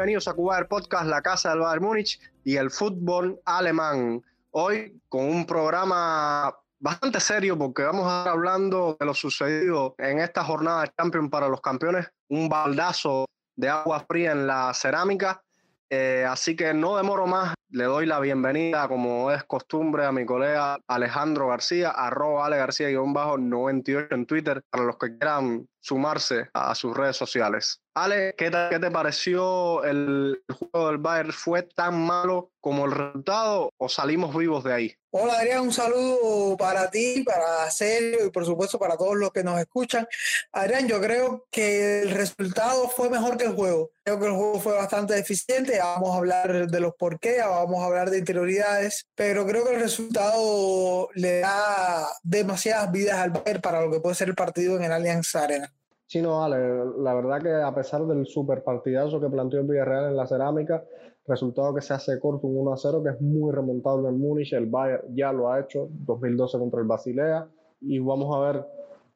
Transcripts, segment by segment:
bienvenidos a Cuba Podcast, la casa del Bayern Múnich y el fútbol alemán. Hoy con un programa bastante serio porque vamos a estar hablando de lo sucedido en esta jornada de Champions para los campeones, un baldazo de agua fría en la cerámica. Eh, así que no demoro más, le doy la bienvenida, como es costumbre, a mi colega Alejandro García, arroba Ale García-98 en Twitter, para los que quieran sumarse a sus redes sociales. Ale, ¿qué te, qué te pareció el, juego del Bayern? ¿Fue tan malo como el resultado o salimos vivos de ahí? Hola Adrián, un saludo para ti, para Sergio y por supuesto para todos los que nos escuchan. Adrián, yo creo que el resultado fue mejor que el juego. Creo que el juego fue bastante eficiente. Vamos a hablar de los por qué, vamos a hablar de interioridades, pero creo que el resultado le da demasiadas vidas al Bayern para lo que puede ser el partido en el Allianz Arena. Sí, no, vale. La verdad que a pesar del super partidazo que planteó el Villarreal en la cerámica, resultado que se hace corto un 1 a 0, que es muy remontable en Múnich. El Bayern ya lo ha hecho, 2012 contra el Basilea. Y vamos a ver,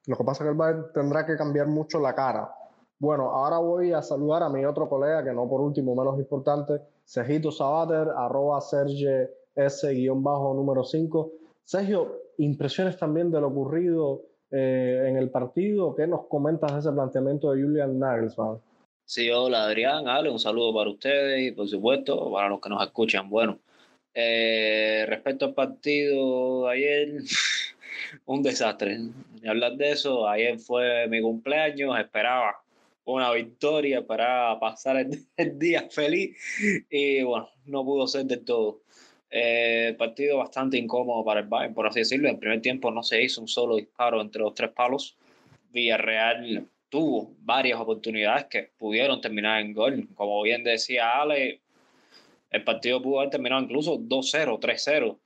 lo que pasa es que el Bayern tendrá que cambiar mucho la cara. Bueno, ahora voy a saludar a mi otro colega, que no por último menos importante, Sergito Sabater, arroba Serge S-número 5. Sergio, impresiones también de lo ocurrido eh, en el partido. ¿Qué nos comentas de ese planteamiento de Julian Nagelsmann? Sí, hola Adrián, Ale, un saludo para ustedes y por supuesto para los que nos escuchan. Bueno, eh, respecto al partido de ayer, un desastre. Hablar de eso, ayer fue mi cumpleaños, esperaba una victoria para pasar el, día feliz y bueno, no pudo ser del todo. Eh, partido bastante incómodo para el Bayern, por así decirlo. En primer tiempo no se hizo un solo disparo entre los tres palos. Villarreal tuvo varias oportunidades que pudieron terminar en gol. Como bien decía Ale, el partido pudo haber terminado incluso 2-0, 3-0.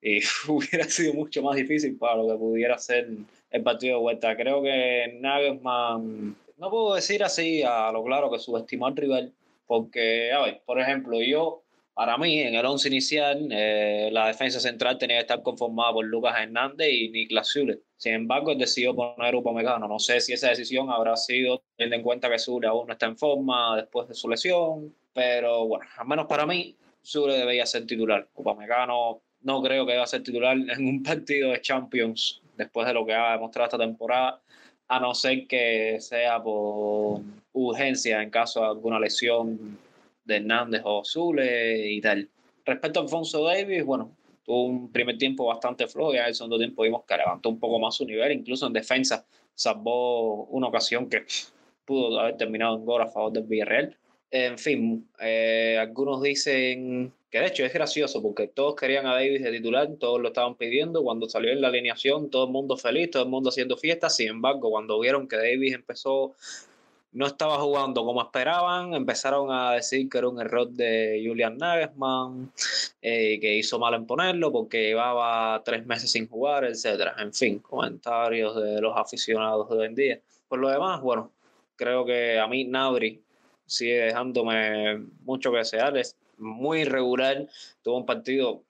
Y hubiera sido mucho más difícil para lo que pudiera ser el partido de vuelta. Creo que Nagelsmann no puedo decir así a lo claro que subestimó al rival, porque, a ver, por ejemplo, yo, para mí, en el once inicial, eh, la defensa central tenía que estar conformada por Lucas Hernández y Niklas Zule. Sin embargo, él decidió poner Upamecano. No sé si esa decisión habrá sido teniendo en cuenta que Zule aún no está en forma después de su lesión, pero bueno, al menos para mí, Zule debía ser titular. Upamecano no creo que deba ser titular en un partido de Champions después de lo que ha demostrado esta temporada a no ser que sea por urgencia en caso de alguna lesión de Hernández o Zule y tal. Respecto a Alfonso Davis, bueno, tuvo un primer tiempo bastante flojo y en el segundo tiempo vimos que levantó un poco más su nivel, incluso en defensa salvó una ocasión que pudo haber terminado en gol a favor del Villarreal. En fin, eh, algunos dicen que de hecho es gracioso porque todos querían a Davis de titular, todos lo estaban pidiendo. Cuando salió en la alineación, todo el mundo feliz, todo el mundo haciendo fiestas. Sin embargo, cuando vieron que Davis empezó, no estaba jugando como esperaban, empezaron a decir que era un error de Julian Nagelsmann, eh, que hizo mal en ponerlo porque llevaba tres meses sin jugar, etc. En fin, comentarios de los aficionados de hoy en día. Por lo demás, bueno, creo que a mí Nabri sigue dejándome mucho que desear. Es muy irregular. Tuvo un partido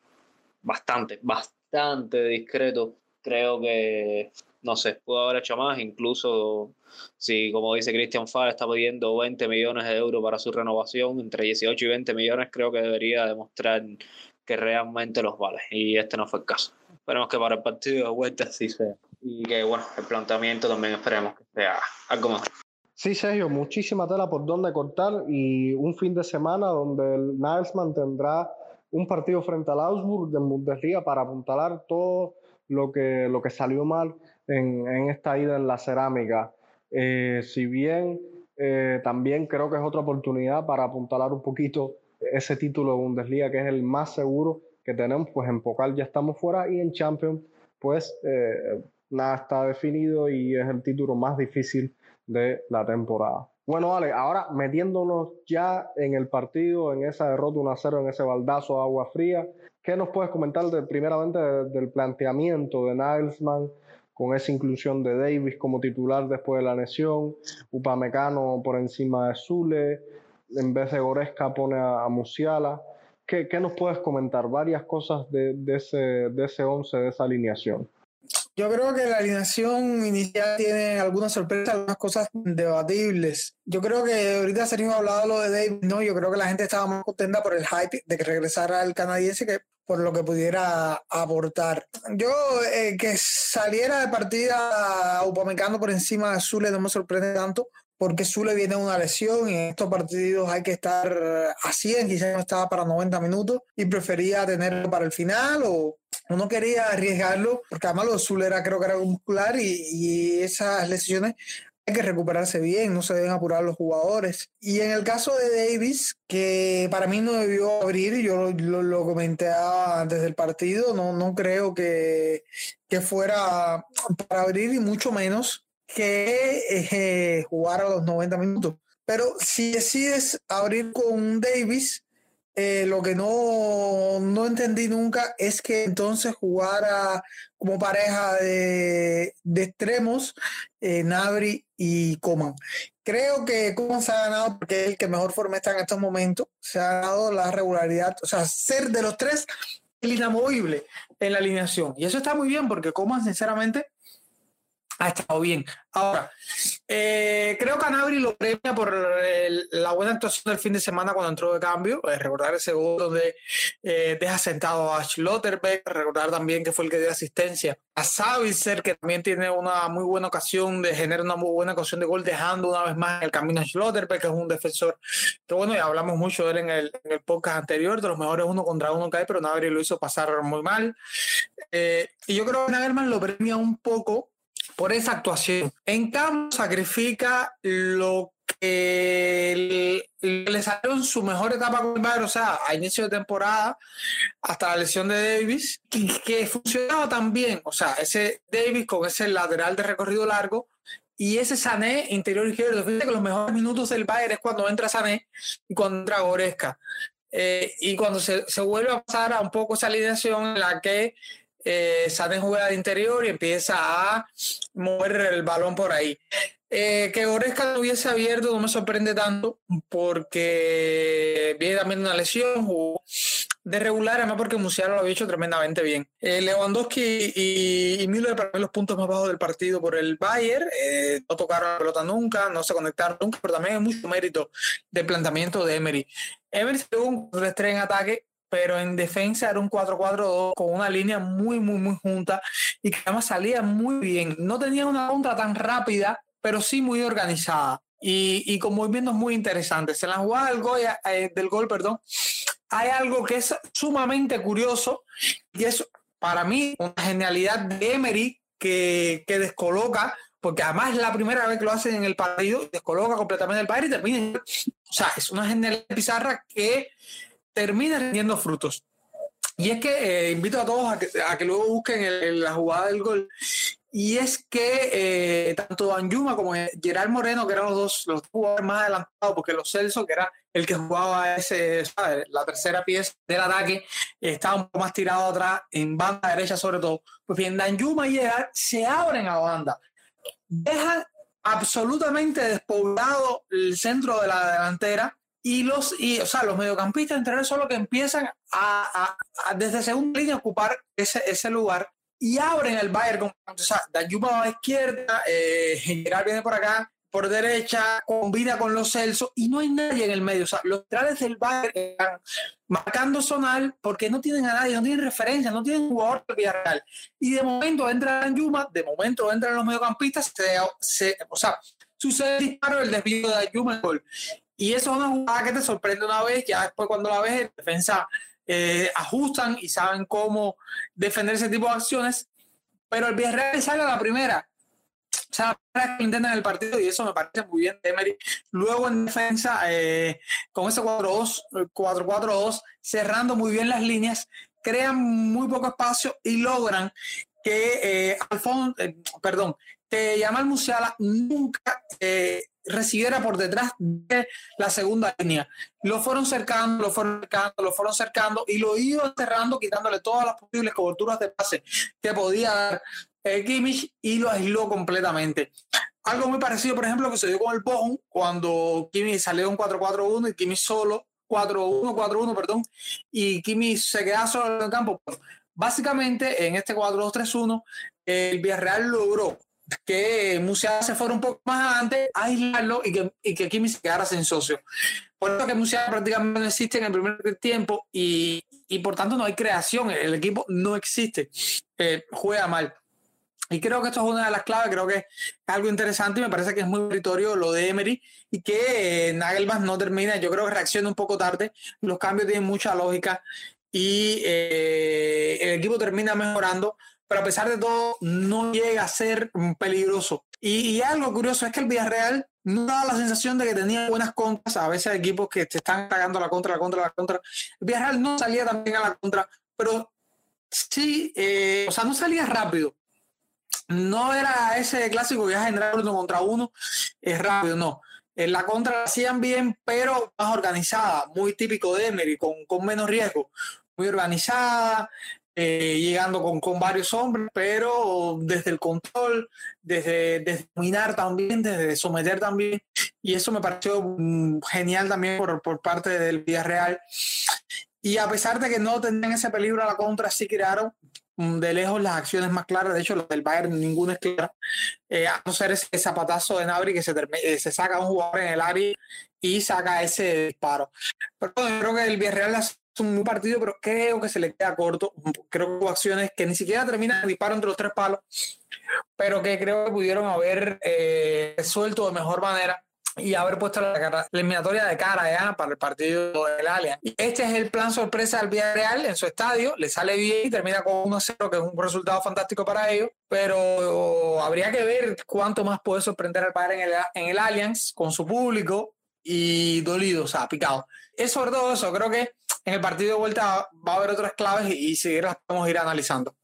bastante, bastante discreto. Creo que, no sé, pudo haber hecho más. Incluso si, como dice Christian Fall, está pidiendo 20 millones de euros para su renovación, entre 18 y 20 millones, creo que debería demostrar que realmente los vale. Y este no fue el caso. Esperemos que para el partido de vuelta así sea. Y que, bueno, el planteamiento también esperemos que sea algo mejor. Sí, Sergio, muchísima tela por donde cortar y un fin de semana donde el Nagelsmann tendrá un partido frente al Augsburg de Bundesliga para apuntalar todo lo que, lo que salió mal en, en esta ida en la cerámica. Eh, si bien eh, también creo que es otra oportunidad para apuntalar un poquito ese título de Bundesliga que es el más seguro que tenemos, pues en Pokal ya estamos fuera y en Champions pues eh, nada está definido y es el título más difícil de la temporada. Bueno, vale, ahora metiéndonos ya en el partido, en esa derrota 1-0, en ese baldazo de agua fría, ¿qué nos puedes comentar de, primeramente del planteamiento de Nilesman con esa inclusión de Davis como titular después de la lesión, Upamecano por encima de Zule, en vez de Goresca pone a, Musiala? ¿Qué, ¿Qué, nos puedes comentar? Varias cosas de, de ese, de ese once, de esa alineación. Yo creo que la alineación inicial tiene algunas sorpresas, algunas cosas debatibles. Yo creo que ahorita Sergio ha hablado lo de David, ¿no? Yo creo que la gente estaba más contenta por el hype de que regresara el canadiense que por lo que pudiera aportar. Yo, eh, que saliera de partida Upamecano por encima de Zule no me sorprende tanto, porque Zule viene una lesión y en estos partidos hay que estar a 100, quizás no estaba para 90 minutos y prefería tenerlo para el final o no quería arriesgarlo, porque además lo de Zule era creo que era muscular y, y esas lesiones hay que recuperarse bien, no se deben apurar los jugadores. Y en el caso de Davis, que para mí no debió abrir, yo lo, lo, comenté antes del partido, no, no creo que, que fuera para abrir y mucho menos que eh, jugar a los 90 minutos. Pero si decides abrir con Davis, eh, lo que no, no, entendí nunca es que entonces jugara como pareja de, de extremos eh, Nabri y Coman. Creo que Coman se ha ganado porque es el que mejor forma está en estos momentos. Se ha ganado la regularidad, o sea, ser de los tres el inamovible en la alineación. Y eso está muy bien porque Coman, sinceramente, ha estado bien. Ahora, eh, creo que Anabri lo premia por la buena actuación del fin de semana cuando entró de cambio. Eh, recordar ese gol donde eh, deja sentado a Schlotterbeck. Recordar también que fue el que dio asistencia a Savitzer, que también tiene una muy buena ocasión de generar una muy buena ocasión de gol, dejando una vez más el camino a Schlotterbeck, que es un defensor que, bueno, ya hablamos mucho de él en el, en el podcast anterior, de los mejores uno contra uno que hay, pero Anabri lo hizo pasar muy mal. y yo creo que Nagelman lo premia un poco por esa actuación. En cambio, sacrifica lo que le salió en su mejor etapa con el Bayern, o sea, a inicio de temporada, hasta la lesión de Davis, que, funcionaba también, o sea, ese Davis con ese lateral de recorrido largo y ese Sané interior izquierdo. Fíjate que los mejores minutos del Bayern es cuando entra Sané y cuando entra Goresca. Eh, y cuando se, se, vuelve a pasar a un poco esa alineación en la que eh, Sané juega de interior y empieza a mover el balón por ahí. Eh, que Goresca no hubiese abierto no me sorprende tanto porque viene también una lesión, de regular, además porque Musiala lo había hecho tremendamente bien. Eh, Lewandowski y, y para mí los puntos más bajos del partido por el Bayern, eh, no tocaron la pelota nunca, no se conectaron nunca, pero también hay mucho mérito del planteamiento de Emery. Emery tuvo un 3 en ataque pero en defensa era un 4-4-2 con una línea muy, muy, muy junta y que además salía muy bien. No tenía una contra tan rápida, pero sí muy organizada y, y con movimientos muy interesantes. En la jugada del gol, eh, del gol perdón, hay algo que es sumamente curioso y es para mí una genialidad de Emery que, que descoloca porque además es la primera vez que lo hacen en el partido, descoloca completamente el padre y termina. O sea, es una genialidad pizarra que termina rindiendo frutos. Y es que eh, invito a todos a que, a que luego busquen la jugada del gol. Y es que eh, tanto Anjuma como Gerard Moreno, que eran los dos, los jugadores más adelantados, porque los Celso, que era el que jugaba ese, la tercera pieza del ataque, estaba un poco más tirado atrás, en banda derecha sobre todo. Pues bien, Anjuma y Gerard se abren a banda. Dejan absolutamente despoblado el centro de la delantera y los, y, o sea, los mediocampistas entre son los que empiezan a, a, desde segunda línea a ocupar ese, ese lugar y abren el Bayern. Con, o sea, Danjuma va a la izquierda, eh, General viene por acá, por derecha, combina con los Celso y no hay nadie en el medio. O sea, los centrales del Bayern están marcando zonal porque no tienen a nadie, no tienen referencia, no tienen jugador del Villarreal. Y de momento entra Danjuma, de momento entran los mediocampistas, se, se, o sea, sucede el disparo, el desvío de Danjuma, el gol. Y eso es una jugada que te sorprende una vez, ya después cuando la ves, en defensa eh, ajustan y saben cómo defender ese tipo de acciones, pero el Villarreal sale a la primera. O sea, la primera que intentan el partido y eso me parece muy bien Emery. Luego en defensa, eh, con ese 4-4-2, cerrando muy bien las líneas, crean muy poco espacio y logran que eh, Alfonso, eh, perdón, que Yamal Musiala nunca eh, recibiera por detrás de la segunda línea. Lo fueron cercando, lo fueron cercando, lo fueron cercando y lo iba enterrando, quitándole todas las posibles coberturas de pase que podía dar el Kimmich y lo aisló completamente. Algo muy parecido, por ejemplo, que se dio con el Bochum cuando Kimmich salió un 4-4-1 y Kimmich solo 4-1, 4-1, perdón, y Kimmich se queda solo en el campo. Básicamente, en este 4-2-3-1, el Villarreal logró que Musiala se fuera un poco más adelante, aislarlo y que, y que Kimi se quedara sin socio. Por eso que Musiala prácticamente no existe en el primer tiempo y, y por tanto no hay creación, el equipo no existe, eh, juega mal. Y creo que esto es una de las claves, creo que es algo interesante y me parece que es muy meritorio lo de Emery y que eh, no termina, yo creo que reacciona un poco tarde, los cambios tienen mucha lógica y eh, el equipo termina mejorando, pero a pesar de todo no llega a ser peligroso. Y, algo curioso es que el Villarreal no daba la sensación de que tenía buenas contras, a veces equipos que te están atacando la contra, la contra, la contra. El Villarreal no salía también a la contra, pero sí, eh, o sea, no salía rápido no era ese clásico viaje en uno contra uno, es rápido, no. En la contra la hacían bien, pero más organizada, muy típico de Emery, con, con menos riesgo, muy organizada, eh, llegando con, con, varios hombres, pero desde el control, desde, desde, dominar también, desde someter también, y eso me pareció mm, genial también por, por parte del Villarreal. Y a pesar de que no tenían ese peligro a la contra, sí crearon Mm, de lejos las acciones más claras, de hecho los del Bayern ninguna es clara, eh, a no ser ese zapatazo de Nabri que se, eh, se saca un jugador en el área y saca ese disparo. Pero yo creo que el Villarreal es un partido, pero creo que se le queda corto. Creo que hubo acciones que ni siquiera terminan el disparo entre los tres palos, pero que creo que pudieron haber eh, de mejor manera y haber puesto la, eliminatoria de cara ya para el partido del Allianz. Este es el plan sorpresa del Villarreal en su estadio, le sale bien y termina con 1-0, que es un resultado fantástico para ellos, pero habría que ver cuánto más puede sorprender al padre en el, en el Allianz con su público y dolido, o sea, picado. Es sobre todo eso, creo que en el partido de vuelta va a haber otras claves y, y seguir las podemos ir analizando.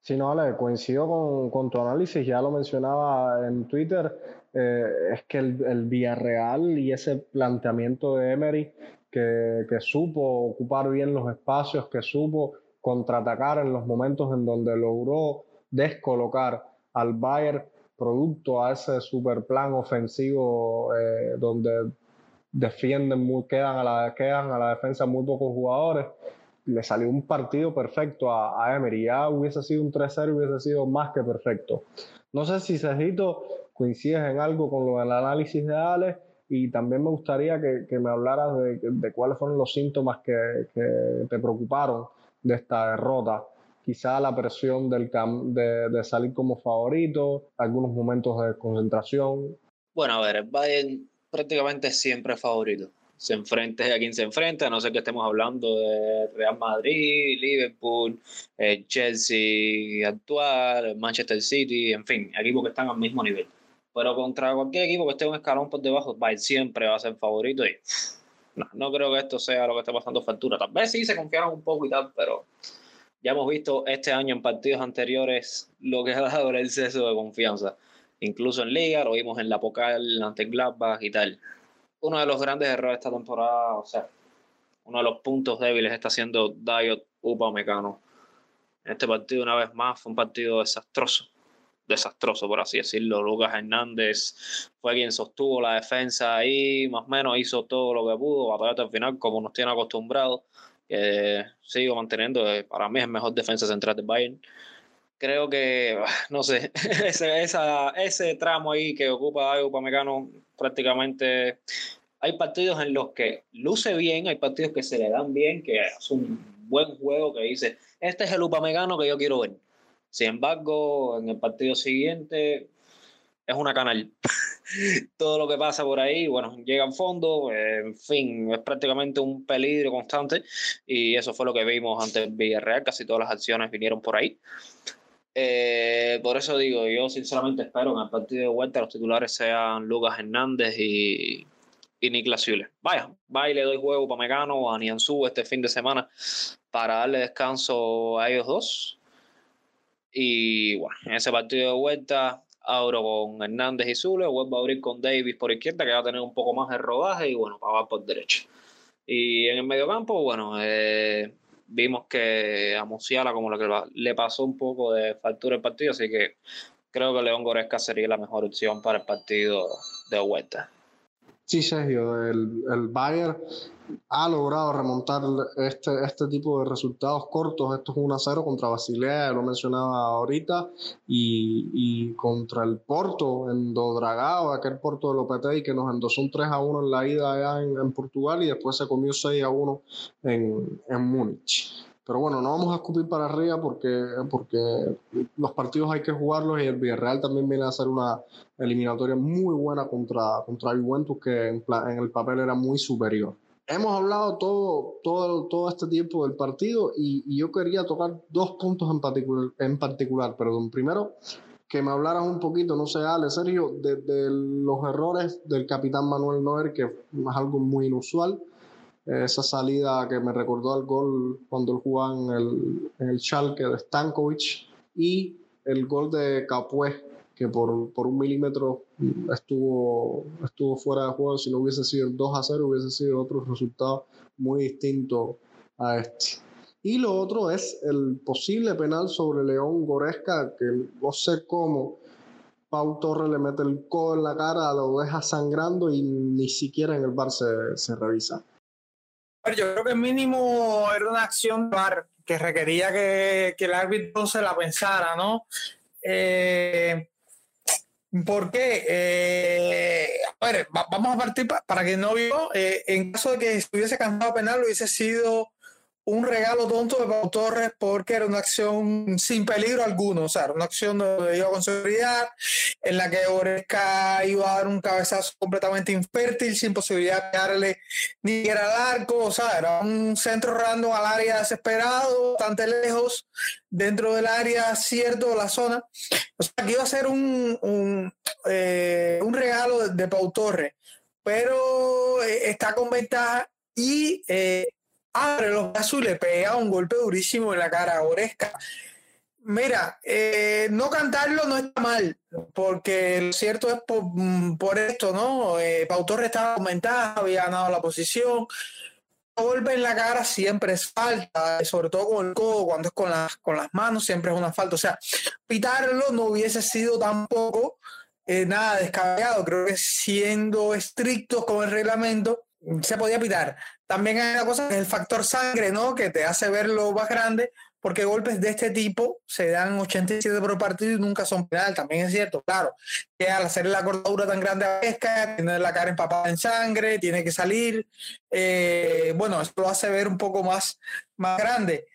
Sí, no, Ale, coincido con, con, tu análisis, ya lo mencionaba en Twitter, eh, es que el, el, Villarreal y ese planteamiento de Emery que, que, supo ocupar bien los espacios, que supo contraatacar en los momentos en donde logró descolocar al Bayern producto a ese super plan ofensivo eh, donde defienden muy, quedan a la quedan a la defensa muy pocos jugadores le salió un partido perfecto a, a Emery. Ya hubiese sido un 3-0, hubiese sido más que perfecto. No sé si Sergito coincides en algo con lo del análisis de Alex y también me gustaría que, que me hablaras de, de, cuáles fueron los síntomas que, que, te preocuparon de esta derrota. Quizá la presión del de, de, salir como favorito, algunos momentos de concentración. Bueno, a ver, Bayern prácticamente siempre favorito se enfrente a quien se enfrenta, no ser que estemos hablando de Real Madrid, Liverpool, eh, Chelsea actual, Manchester City, en fin, equipos que están al mismo nivel. Pero contra cualquier equipo que esté un escalón por debajo, siempre va a ser favorito y no, creo que esto sea lo que esté pasando factura. Tal vez sí se confiaron un poco y tal, pero ya hemos visto este año en partidos anteriores lo que ha dado el exceso de confianza. Incluso en Liga, lo vimos en la Pokal ante Gladbach y tal uno de los grandes errores de esta temporada, o sea, uno de los puntos débiles está siendo Dayot Upamecano. Este partido, una vez más, fue un partido desastroso. Desastroso, por así decirlo. Lucas Hernández fue quien sostuvo la defensa ahí, más o menos hizo todo lo que pudo, batalló hasta final, como nos tiene acostumbrados. Eh, sigo manteniendo, eh, para mí es mejor defensa central de Bayern creo que, no sé, ese, esa, ese tramo ahí que ocupa Dayo Upamecano prácticamente hay partidos en los que luce bien, hay partidos que se le dan bien, que es un buen juego que dice, este es el Upamecano que yo quiero ver. Sin embargo, en el partido siguiente es una canal. Todo lo que pasa por ahí, bueno, llega al fondo, en fin, es prácticamente un peligro constante y eso fue lo que vimos ante el Villarreal, casi todas las acciones vinieron por ahí. Eh, por eso digo, yo sinceramente espero en el partido de vuelta los titulares sean Lucas Hernández y, y Niklas Süle. Vaya, vaya y le doy juego para Megano o a Nianzú este fin de semana para darle descanso a ellos dos. Y bueno, en ese partido de vuelta abro con Hernández y Zule, vuelvo a abrir con Davis por izquierda, que va a tener un poco más de rodaje, y bueno, para por derecha. Y en el medio campo, bueno, eh, vimos que a Musiala como lo que le pasó un poco de factura el partido, así que creo que León Goresca sería la mejor opción para el partido de vuelta. Sí, Sergio, el, el Bayern ha logrado remontar este, este tipo de resultados cortos. Esto es 1 0 contra Basilea, lo mencionaba ahorita, y, y, contra el Porto en Dodragao, aquel Porto de Lopetegui que nos endosó un 3 a 1 en la ida allá en, en Portugal y después se comió 6 a 1 en, en Múnich. Pero bueno, no vamos a escupir para arriba porque, porque los partidos hay que jugarlos y el Villarreal también viene a hacer una eliminatoria muy buena contra, contra Juventus que en, en el papel era muy superior hemos hablado todo, todo, todo este tiempo del partido y, y, yo quería tocar dos puntos en particular, en particular. Perdón. Primero, que me hablaras un poquito, no sé, Ale, Sergio, de, de los errores del capitán Manuel Neuer, que es algo muy inusual. Esa salida que me recordó al gol cuando él jugaba en el, en el Schalke de Stankovic y el gol de Capué que por, por, un milímetro estuvo, estuvo fuera de juego. Si no hubiese sido el 2 a 0, hubiese sido otro resultado muy distinto a este. Y lo otro es el posible penal sobre León Goresca, que no sé cómo Pau Torre le mete el codo en la cara, lo deja sangrando y ni siquiera en el bar se, se revisa. Yo creo que mínimo era una acción bar que requería que, que el árbitro se la pensara, ¿no? Eh, ¿Por qué? Eh, a ver, vamos a partir para que no vio. Eh, en caso de que estuviese cansado penal, hubiese sido un regalo tonto de Pau Torres porque era una acción sin peligro alguno, o sea, era una acción donde iba con seguridad, en la que Oresca iba a dar un cabezazo completamente infértil, sin posibilidad de darle ni siquiera al arco, o sea, era un centro random al área desesperado, bastante lejos, dentro del área cierto, la zona, o sea, que iba a ser un, un, eh, un regalo de, de, Pau Torres, pero eh, está con ventaja y... Eh, abre los brazos y le pega un golpe durísimo en la cara a Oresca. Mira, eh, no cantarlo no está mal, porque lo cierto es por, mm, esto, ¿no? Eh, estaba aumentada, había ganado la posición. Golpe en la cara siempre es falta, sobre todo con el codo, cuando es con las, con las manos, siempre es una falta. O sea, pitarlo no hubiese sido tampoco eh, nada descabellado. Creo que siendo estrictos con el reglamento, se podía pitar. También hay una cosa es el factor sangre, ¿no? Que te hace verlo más grande, porque golpes de este tipo se dan 87 por partido y nunca son penal. También es cierto, claro, que al hacer la cortadura tan grande a pesca, tiene la cara empapada en sangre, tiene que salir. Eh, bueno, esto lo hace ver un poco más, más grande.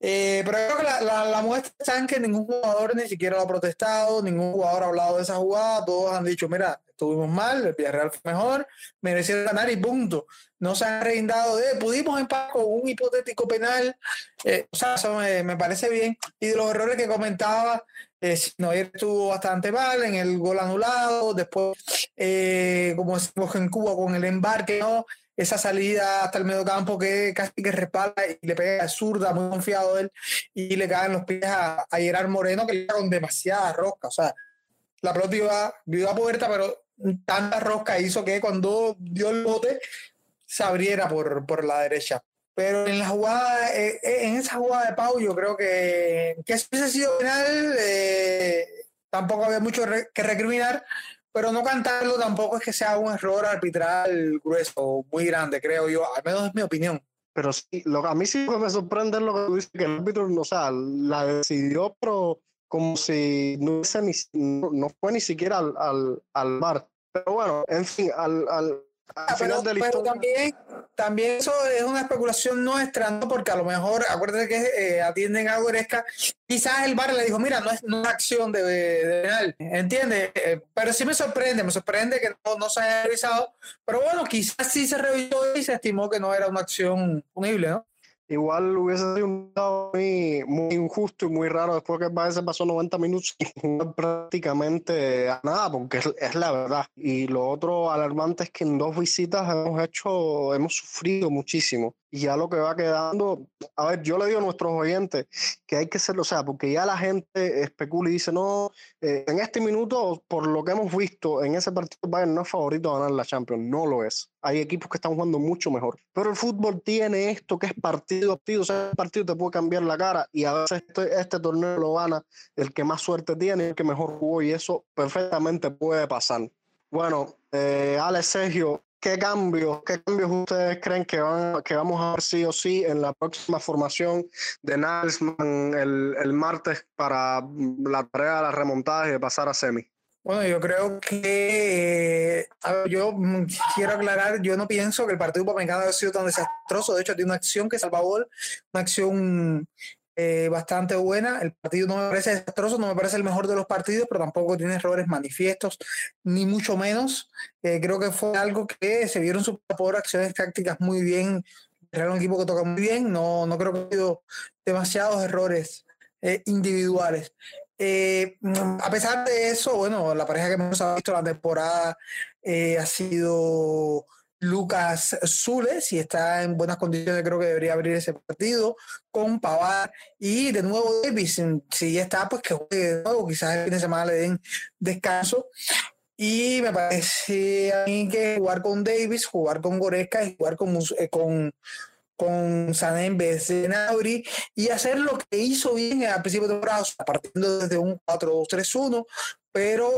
Eh, pero creo que la, la, la, muestra está en que ningún jugador ni siquiera lo ha protestado, ningún jugador ha hablado de esa jugada, todos han dicho, mira, estuvimos mal, el Villarreal fue mejor, mereció ganar y punto. No se han reindado de, pudimos empatar con un hipotético penal, eh, o sea, eso me, parece bien. Y de los errores que comentaba, eh, Noyer estuvo bastante mal en el gol anulado, después, eh, como decimos en Cuba, con el embarque, ¿no? Esa salida hasta el medio campo que casi que respalda y le pega zurda, muy confiado él, y le caen los pies a, a Gerard Moreno que le con demasiada rosca. O sea, la pelota iba, iba a puerta, pero tanta rosca hizo que cuando dio el bote se abriera por, por la derecha. Pero en la jugada, eh, eh, en esa jugada de Pau, yo creo que, que si hubiese sido penal, eh, tampoco había mucho que recriminar, pero no cantarlo tampoco es que sea un error arbitral grueso, muy grande, creo yo, al menos es mi opinión. Pero sí, lo, a mí sí me sorprende lo que dice que el árbitro, o sea, la decidió, pero como si no, ni, no, fue ni siquiera al, al, al bar. Pero bueno, en fin, al, al, Ah, pero, pero también, también eso es una especulación nuestra, ¿no? Porque a lo mejor, acuérdate que eh, atienden a Goresca, quizás el bar le dijo, mira, no es, es acción de, de penal, ¿entiendes? Eh, pero sí me sorprende, me sorprende que no, no, se haya revisado, pero bueno, quizás sí se revisó y se estimó que no era una acción punible, ¿no? Igual hubiese sido un dado muy, muy injusto y muy raro después que el se pasó 90 minutos prácticamente a nada, porque es, es, la verdad. Y lo otro alarmante es que en dos visitas hemos hecho, hemos sufrido muchísimo y ya lo que va quedando, a ver, yo le digo a nuestros oyentes que hay que hacerlo, o sea, porque ya la gente especula y dice, no, eh, en este minuto, por lo que hemos visto, en ese partido Bayern no es favorito a ganar la Champions, no lo es. Hay equipos que están jugando mucho mejor, pero el fútbol tiene esto que es partido a partido, o sea, el partido te puede cambiar la cara y a veces este, este torneo lo gana el que más suerte tiene, el que mejor jugó y eso perfectamente puede pasar. Bueno, eh, Alex Sergio, ¿qué cambios, qué cambios ustedes creen que, van, que vamos a ver sí o sí en la próxima formación de Nalsman el, martes para la tarea de las remontadas y de pasar a semi? Bueno, yo creo que yo quiero aclarar, yo no pienso que el partido Pamecano haya sido tan desastroso. De hecho, tiene una acción que salva gol, una acción eh, bastante buena. El partido no me parece desastroso, no me parece el mejor de los partidos, pero tampoco tiene errores manifiestos, ni mucho menos. Eh, creo que fue algo que se vieron su por acciones tácticas muy bien. Era un equipo que toca muy bien, no, no creo que haya habido demasiados errores eh, individuales. A pesar de eso, bueno, la pareja que hemos visto la temporada ha sido Lucas Zules y está en buenas condiciones, creo que debería abrir ese partido con Pavar y de nuevo Davis, si está, pues que juegue de nuevo, quizás el fin de semana le den descanso. Y me parece a mí que jugar con Davis, jugar con Goreska y jugar con, eh, con con Sané en vez de Nauri y hacer lo que hizo bien al principio de temporada, partiendo desde un 4-2-3-1, pero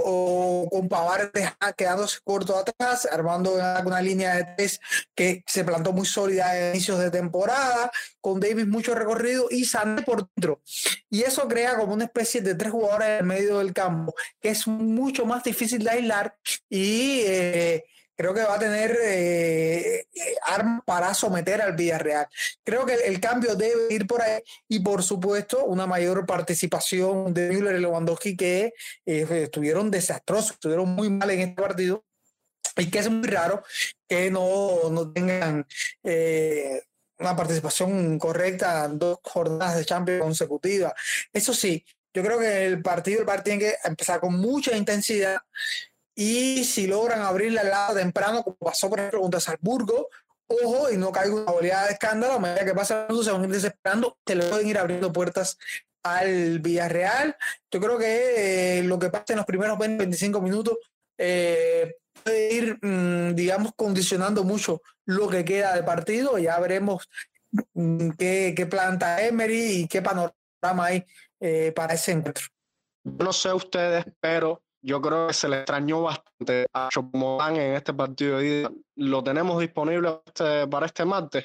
con Pavar quedándose corto atrás, armando una, línea de tres que se plantó muy sólida en inicios de temporada, con Davis mucho recorrido y Sané por dentro. Y eso crea como una especie de tres jugadores en medio del campo, que es mucho más difícil de aislar y... Eh, creo que va a tener eh, eh, armas para someter al Villarreal. Creo que el, cambio debe ir por ahí y por supuesto una mayor participación de Müller y Lewandowski que eh, estuvieron desastrosos, estuvieron muy mal en este partido y que es muy raro que no, no tengan una participación correcta dos jornadas de Champions consecutivas. Eso sí, yo creo que el partido, el partido tiene que empezar con mucha intensidad y si logran abrir la lata temprano, como pasó por ejemplo contra Salzburgo, ojo y no caiga una oleada de escándalo, a medida que pasa se van a ir desesperando, se le pueden ir abriendo puertas al Villarreal. Yo creo que eh, lo que pasa en los primeros 20, 25 minutos eh, puede ir, mm, digamos, condicionando mucho lo que queda del partido. Ya veremos mm, qué, qué, planta Emery y qué panorama hay eh, para ese encuentro. No sé ustedes, pero yo creo que se le extrañó bastante a Chopomán en este partido de ¿Lo tenemos disponible este, para este martes?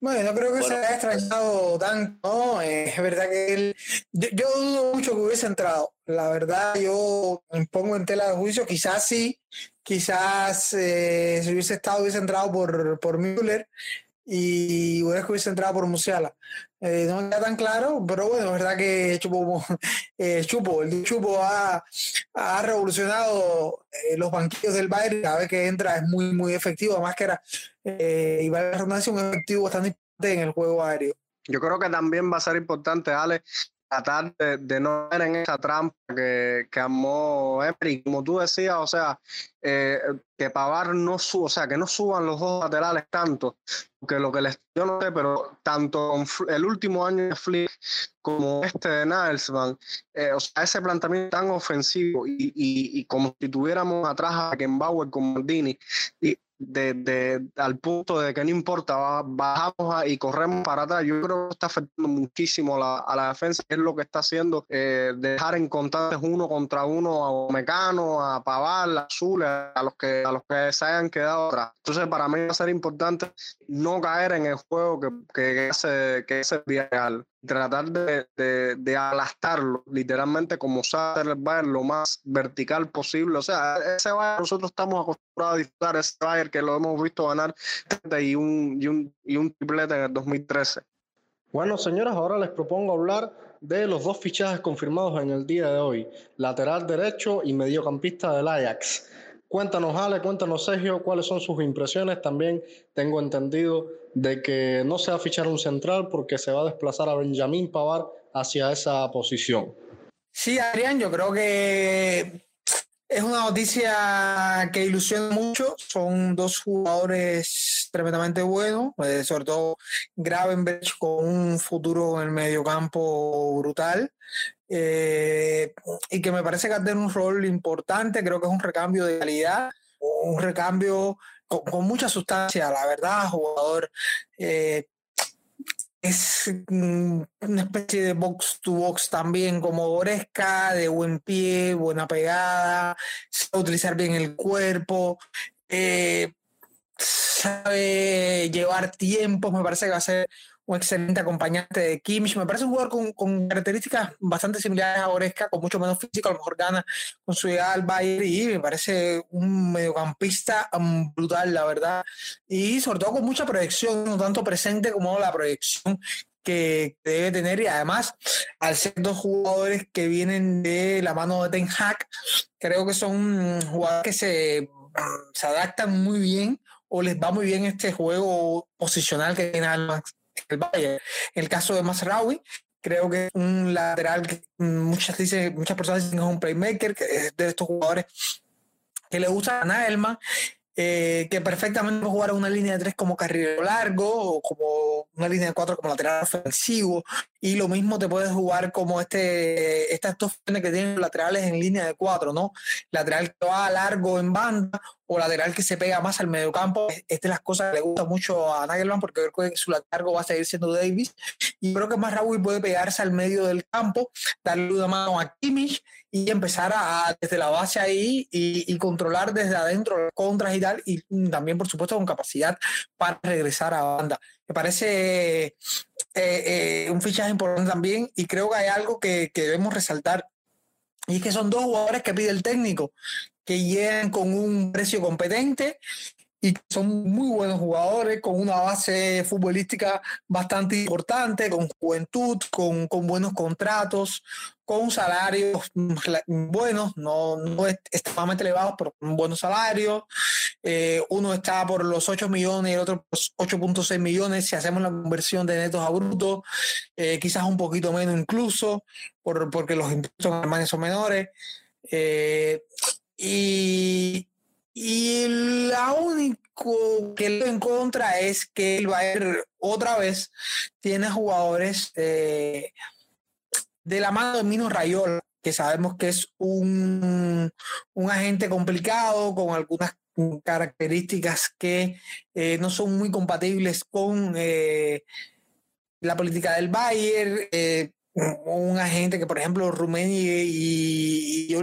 Bueno, no creo que se haya extrañado tanto, es verdad que él, yo, dudo mucho que hubiese entrado. La verdad, yo me pongo en tela de juicio, quizás sí, quizás eh, si hubiese estado, hubiese entrado por, por Müller y hubiese entrado por Musiala. Eh, no queda tan claro, pero bueno, es verdad que Chupo, eh, Chupo el Chupo ha, ha revolucionado eh, los banquillos del Bayern. Cada vez que entra es muy, muy efectivo. Además que era, eh, y va a un efectivo bastante importante en el juego aéreo. Yo creo que también va a ser importante, Ale, tratar de, no ver en esa trampa que, que armó Emery, como tú decías, o sea, eh, que Pavar no suba, o sea, que no suban los dos laterales tanto, porque lo que les, yo no sé, pero tanto el último año de Flick como este de Nilsman, eh, o sea, ese planteamiento tan ofensivo y, y, y como si tuviéramos atrás a Kenbauer con Maldini, y de, al punto de que no importa, bajamos y corremos para atrás. Yo creo que está afectando muchísimo a la defensa, es lo que está haciendo eh, dejar en contantes uno contra uno a Mecano, a Paval, a Azul, a los que a los que se hayan quedado atrás. Entonces, para mí va a ser importante no caer en el juego que, que, hace que ese real tratar de, de, de, aplastarlo, literalmente como sabe el Bayern, lo más vertical posible. O sea, ese Bayern nosotros estamos acostumbrados a disfrutar, ese Bayern que lo hemos visto ganar y un, y un, y un triplete en el 2013. Bueno, señoras, ahora les propongo hablar de los dos fichajes confirmados en el día de hoy, lateral derecho y mediocampista del Ajax. Cuéntanos, Ale, cuéntanos, Sergio, cuáles son sus impresiones. También tengo entendido de que no se va a fichar un central porque se va a desplazar a Benjamín Pavar hacia esa posición. Sí, Adrián, yo creo que es una noticia que ilusiona mucho. Son dos jugadores tremendamente buenos, eh, sobre todo Gravenberch con un futuro en el mediocampo brutal. Eh, y que me parece que va a tener un rol importante. Creo que es un recambio de calidad, un recambio con, mucha sustancia, la verdad, jugador. Eh, es una especie de box to box también como Goresca, de buen pie, buena pegada, sabe utilizar bien el cuerpo, eh, sabe llevar tiempo, me parece que va a ser un excelente acompañante de Kimmich. Me parece un jugador con, con características bastante similares a Oresca, con mucho menos físico, a lo mejor gana con su llegada al Bayern y me parece un mediocampista um, brutal, la verdad. Y sobre todo con mucha proyección, no tanto presente como la proyección que debe tener y además al ser dos jugadores que vienen de la mano de Ten Hag, creo que son jugadores que se, se adaptan muy bien o les va muy bien este juego posicional que tiene el Bayern. El caso de Masraoui, creo que es un lateral que muchas, dicen, muchas personas dicen que es un playmaker, que es de estos jugadores que le gusta a Naelman eh, que perfectamente puede jugar una línea de tres como carrilero largo o como una línea de cuatro como lateral ofensivo. Y lo mismo te puedes jugar como este, estas dos que tienen laterales en línea de cuatro, ¿no? Lateral que va largo en banda o lateral que se pega más al mediocampo. Esta es las cosas que le gusta mucho a Nagelman porque creo que su largo va a seguir siendo Davis. Y creo que más Raúl puede pegarse al medio del campo, darle una mano a Kimmich y empezar a, desde la base ahí y, controlar desde adentro las contras y tal, y también, por supuesto, con capacidad para regresar a banda. Me parece eh, eh, un fichaje importante también y creo que hay algo que, debemos resaltar y es que son dos jugadores que pide el técnico, que llegan con un precio competente y son muy buenos jugadores, con una base futbolística bastante importante, con juventud, con buenos contratos, con salarios buenos, no, no extremadamente elevados, pero con buenos salarios. Eh, uno está por los 8 millones y el otro por 8.6 millones si hacemos la conversión de netos a brutos, eh, quizás un poquito menos incluso, por, porque los impuestos en Alemania son menores. Eh, y, y la único que le en contra es que el Bayern otra vez tiene jugadores de la mano de Mino Rayola, que sabemos que es un, un agente complicado con algunas características que eh, no son muy compatibles con eh, la política del Bayern un agente que, por ejemplo, Rumeni y, y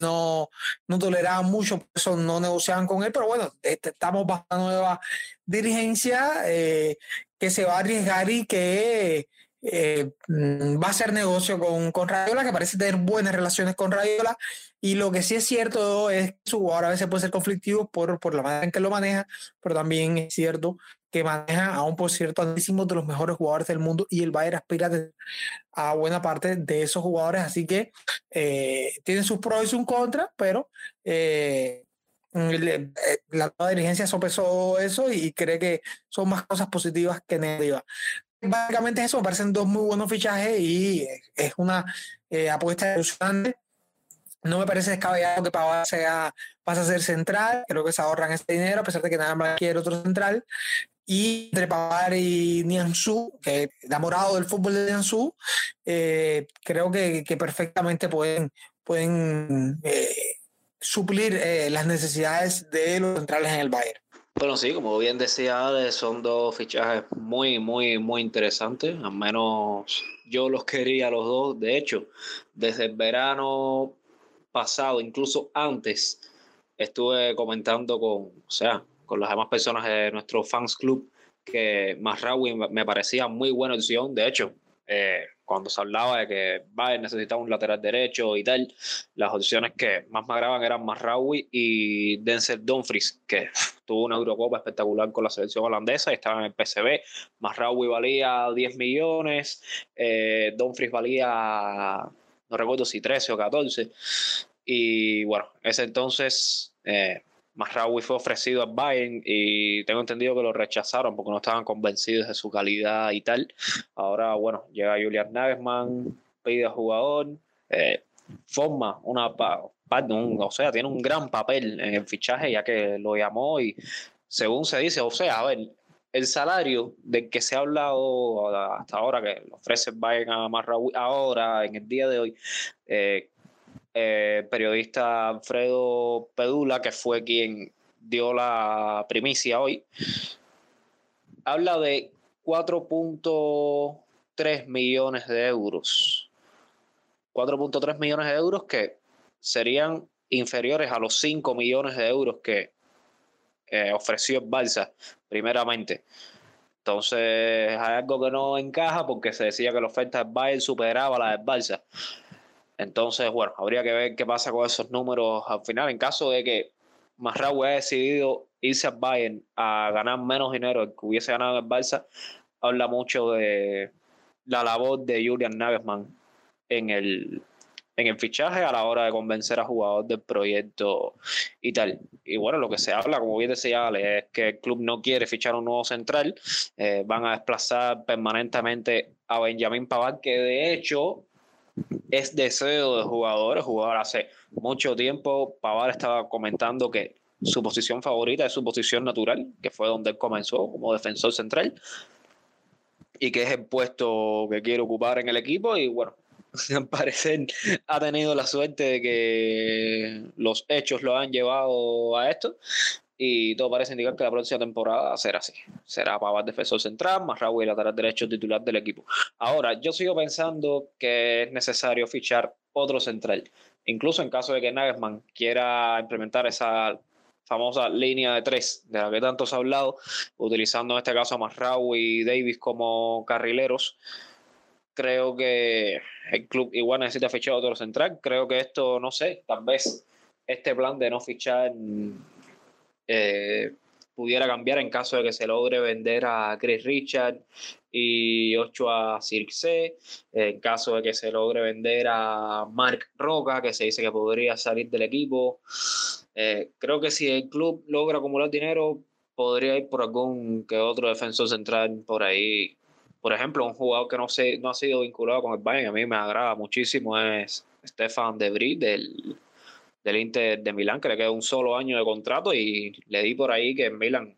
no, no toleraban mucho, por eso no negociaban con él, pero bueno, este, estamos bajo una nueva dirigencia eh, que se va a arriesgar y que eh, va a hacer negocio con, con Rayola, que parece tener buenas relaciones con Rayola, y lo que sí es cierto es que su jugador a veces puede ser conflictivo por, por la manera en que lo maneja, pero también es cierto que maneja aún por cierto altísimos de los mejores jugadores del mundo y el Bayern aspira a buena parte de esos jugadores, así que eh, tiene sus pros y sus contras, pero eh, eh, la nueva dirigencia sopesó eso y cree que son más cosas positivas que negativas. Básicamente eso, me parecen dos muy buenos fichajes y es una apuesta ilusionante. No me parece descabellado que Pavard sea, pase a ser central, creo que se ahorran este dinero, a pesar de que nada más quiere otro central. Y entre Pavard y Nianzú, que enamorado del fútbol de Nianzú, eh, creo que, que, perfectamente pueden, pueden eh, suplir eh, las necesidades de los centrales en el Bayern. Bueno, sí, como bien decía, son dos fichajes muy, muy, muy interesantes. Al menos yo los quería los dos. De hecho, desde el verano pasado, incluso antes, estuve comentando con, o sea, con las demás personas de nuestro fans club que Masraoui me parecía muy buena opción. De hecho, eh, cuando se hablaba de que Bayern necesitaba un lateral derecho y tal, las opciones que más me agradaban eran Masraoui y Denzel Dumfries, que tuvo una Eurocopa espectacular con la selección holandesa y estaba en el PSV. Masraoui valía 10 millones, eh, Dumfries valía, no recuerdo si 13 o 14. Y bueno, ese entonces eh, Masraoui fue ofrecido al Bayern y tengo entendido que lo rechazaron porque no estaban convencidos de su calidad y tal. Ahora, bueno, llega Julian Nagelsmann, pide al jugador, eh, forma una parte, o sea, tiene un gran papel en el fichaje ya que lo llamó y según se dice, o sea, a ver, el salario del que se ha hablado hasta ahora que lo ofrece Bayern a Masraoui ahora, en el día de hoy, eh, eh, periodista Alfredo Pedula, que fue quien dio la primicia hoy, habla de 4.3 millones de euros. 4.3 millones de euros que serían inferiores a los 5 millones de euros que eh, ofreció Barça, primeramente. Entonces hay algo que no encaja porque se decía que la oferta del Bayern superaba la del Barça. Entonces, bueno, habría que ver qué pasa con esos números al final. En caso de que Marraui haya decidido irse al Bayern a ganar menos dinero que hubiese ganado el Barça, habla mucho de la labor de Julian Nagelsmann en el, en el fichaje a la hora de convencer a jugadores del proyecto y tal. Y bueno, lo que se habla, como bien decía Ale, es que el club no quiere fichar un nuevo central, eh, van a desplazar permanentemente a Benjamín Pavard, que de hecho es deseo de jugadores. Jugador hace mucho tiempo, Pavar estaba comentando que su posición favorita es su posición natural, que fue donde él comenzó como defensor central, y que es el puesto que quiere ocupar en el equipo. Y bueno, al parecer ha tenido la suerte de que los hechos lo han llevado a esto y todo parece indicar que la próxima temporada será así. Será Pavard defensor central, más Raúl lateral derecho titular del equipo. Ahora, yo sigo pensando que es necesario fichar otro central. Incluso en caso de que Nagelsmann quiera implementar esa famosa línea de tres de la que tanto se ha hablado, utilizando en este caso a Masraoui y Davis como carrileros, creo que el club igual necesita fichar otro central. Creo que esto, no sé, tal vez este plan de no fichar eh, pudiera cambiar en caso de que se logre vender a Chris Richard y 8 a Circe, en caso de que se logre vender a Mark Roca, que se dice que podría salir del equipo. Eh, creo que si el club logra acumular dinero, podría ir por algún que otro defensor central por ahí. Por ejemplo, un jugador que no, se, no ha sido vinculado con el Bayern, a mí me agrada muchísimo, es Stefan Debris del, del Inter de Milán, que le queda un solo año de contrato y le di por ahí que en Milán,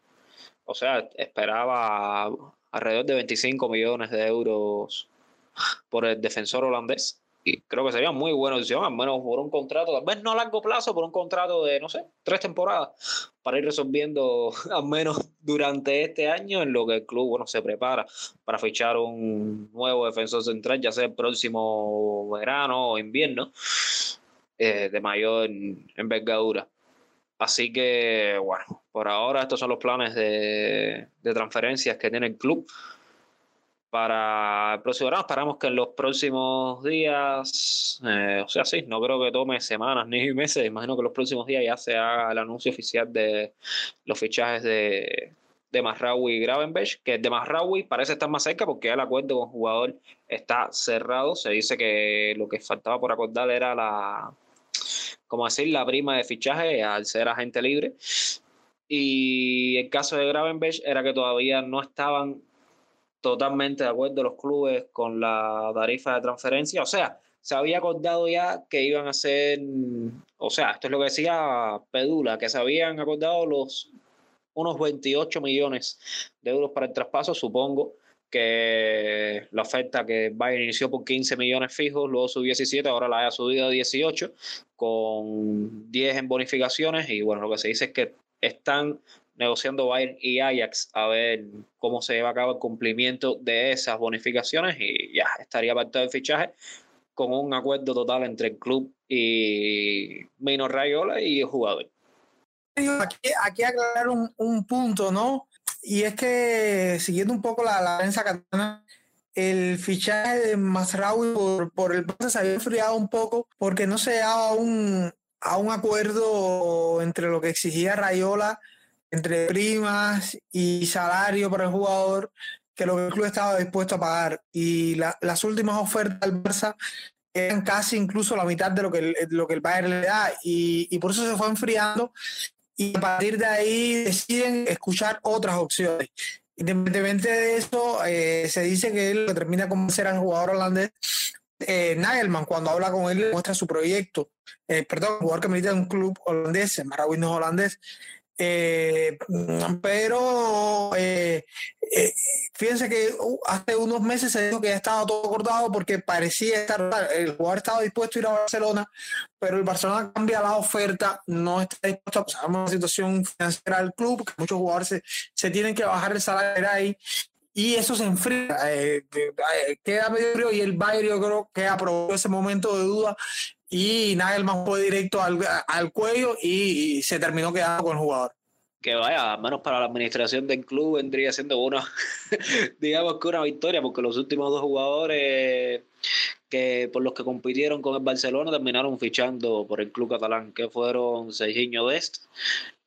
o sea, esperaba alrededor de 25 millones de euros por el defensor holandés. Y creo que sería muy buena opción, al menos por un contrato, tal vez no a largo plazo, por un contrato de, no sé, tres temporadas, para ir resolviendo al menos durante este año en lo que el club, bueno, se prepara para fichar un nuevo defensor central, ya sea el próximo verano o invierno. Eh, de mayor envergadura. Así que, bueno, por ahora estos son los planes de, transferencias que tiene el club para el próximo verano. Esperamos que en los próximos días, eh, o sea, sí, no creo que tome semanas ni meses, imagino que los próximos días ya se haga el anuncio oficial de los fichajes de, de Masraoui y Gravenberg, que de Masraoui parece estar más cerca porque el acuerdo con el jugador está cerrado. Se dice que lo que faltaba por acordar era la, como decir, la prima de fichaje al ser agente libre. Y el caso de Gravenberg era que todavía no estaban totalmente de acuerdo los clubes con la tarifa de transferencia. O sea, se había acordado ya que iban a ser, o sea, esto es lo que decía Pedula, que se habían acordado los unos 28 millones de euros para el traspaso, supongo que la oferta que Bayern inició por 15 millones fijos, luego subió 17, ahora la haya subido a 18, con 10 en bonificaciones. Y bueno, lo que se dice es que están negociando Bayern y Ajax a ver cómo se lleva a cabo el cumplimiento de esas bonificaciones y ya estaría apartado el fichaje con un acuerdo total entre el club y Mino Rayola y el jugador. Aquí, aclarar un, un punto, ¿no? Y es que, siguiendo un poco la, la prensa catalana, el fichaje de Masraoui por, por el Barça se había enfriado un poco porque no se llegaba a un, a un acuerdo entre lo que exigía Rayola, entre primas y salario para el jugador, que lo que el club estaba dispuesto a pagar. Y las últimas ofertas del Barça eran casi incluso la mitad de lo que el, lo que el Bayern le da y, y por eso se fue enfriando y a partir de ahí deciden escuchar otras opciones. Independientemente de eso, eh, se dice que él lo termina de convencer al jugador holandés. Eh, cuando habla con él, le muestra su proyecto. Eh, perdón, jugador que milita en un club holandés, es holandés, eh, pero eh, eh, fíjense que uh, hace unos meses se dijo que ya estaba todo acordado porque parecía estar, el jugador estaba dispuesto a ir a Barcelona, pero el Barcelona cambia la oferta, no está dispuesto a pasar una situación financiera del club, que muchos jugadores se, tienen que bajar el salario ahí y eso se enfría, queda medio frío y el Bayern yo creo que aprovechó ese momento de duda y Nagelman fue directo al, al cuello y, se terminó quedando con el jugador. que vaya, al menos para la administración del club vendría siendo una, digamos que una victoria, porque los últimos dos jugadores que por los que compitieron con el Barcelona terminaron fichando por el club catalán, que fueron Serginho Dest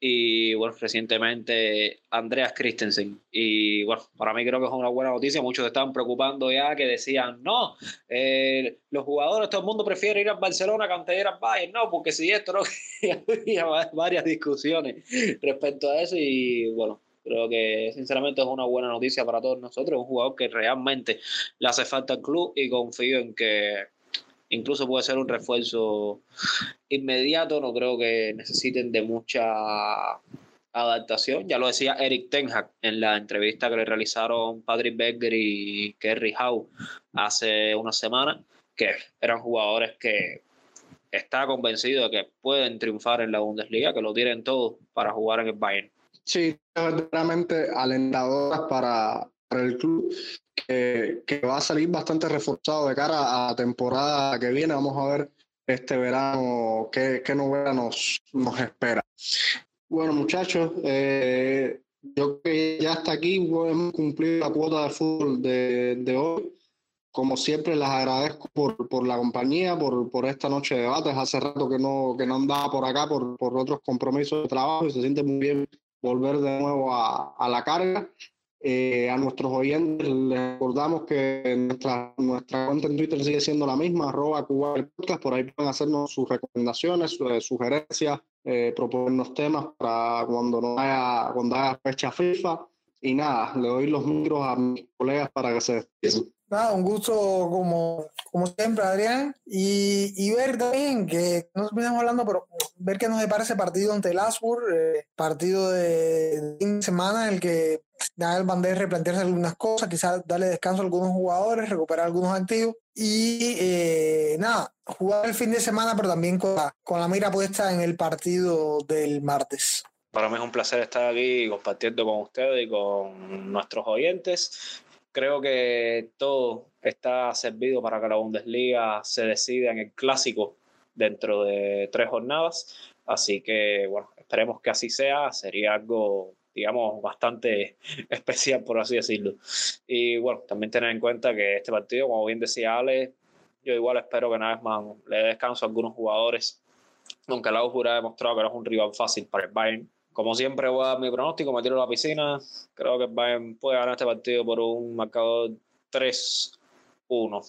y bueno, recientemente Andreas Christensen. Y bueno, para mí creo que es una buena noticia. Muchos estaban preocupando ya que decían, no, eh, los jugadores, todo el mundo prefiere ir al Barcelona que antes ir al Bayern. No, porque si esto no, había varias discusiones respecto a eso. Y bueno, creo que sinceramente es una buena noticia para todos nosotros. Un jugador que realmente le hace falta al club y confío en que incluso puede ser un refuerzo inmediato, no creo que necesiten de mucha adaptación. Ya lo decía Eric Tenhag en la entrevista que le realizaron Patrick Berger y Kerry Howe hace una semana, que eran jugadores que está convencido de que pueden triunfar en la Bundesliga, que lo tienen todo para jugar en el Bayern. Sí, verdaderamente alentadoras para, para el club que, va a salir bastante reforzado de cara a la temporada que viene. Vamos a ver este verano qué, qué novela nos, nos espera. Bueno, muchachos, eh, yo que ya hasta aquí hemos cumplido la cuota de fútbol de, de hoy. Como siempre, les agradezco por, por la compañía, por, por, esta noche de debates. Hace rato que no, que no andaba por acá por, por otros compromisos de trabajo y se siente muy bien volver de nuevo a, a la carga. Eh, a nuestros oyentes les recordamos que nuestra, nuestra cuenta en Twitter sigue siendo la misma, arroba Podcast, por ahí pueden hacernos sus recomendaciones, sus eh, sugerencias, eh, proponernos temas para cuando no haya, cuando haya fecha FIFA. Y nada, le doy los micros a mis colegas para que se despiden. Nada, un gusto como, como siempre, Adrián, y, y ver también que no estamos hablando, pero ver qué nos depara ese partido ante el Asburg, partido de, de semana en el que da el bandera replantearse algunas cosas, quizás darle descanso a algunos jugadores, recuperar algunos activos y eh, nada, jugar el fin de semana, pero también con la, con la mira puesta en el partido del martes. Para mí es un placer estar aquí compartiendo con ustedes y con nuestros oyentes. Creo que todo está servido para que la Bundesliga se decida en el clásico dentro de tres jornadas. Así que, bueno, esperemos que así sea. Sería algo digamos, bastante especial, por así decirlo. Y bueno, también tener en cuenta que este partido, como bien decía Ale, yo igual espero que más le dé descanso a algunos jugadores, aunque la Augsburg ha demostrado que no es un rival fácil para el Bayern. Como siempre voy a dar mi pronóstico, me tiro a la piscina. Creo que el Bayern puede ganar este partido por un marcador 3 uno.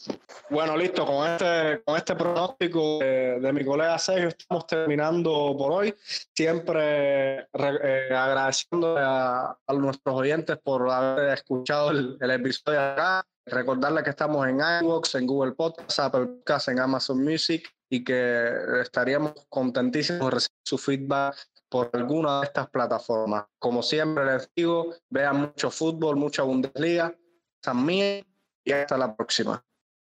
Bueno, listo, con este, con este pronóstico de, mi colega Sergio estamos terminando por hoy. Siempre eh, agradeciendo a, nuestros oyentes por haber escuchado el, episodio de acá. Recordarles que estamos en iVoox, en Google Podcast, Apple Podcast, en Amazon Music y que estaríamos contentísimos de recibir su feedback por alguna de estas plataformas. Como siempre les digo, vean mucho fútbol, mucha Bundesliga. También y hasta la próxima.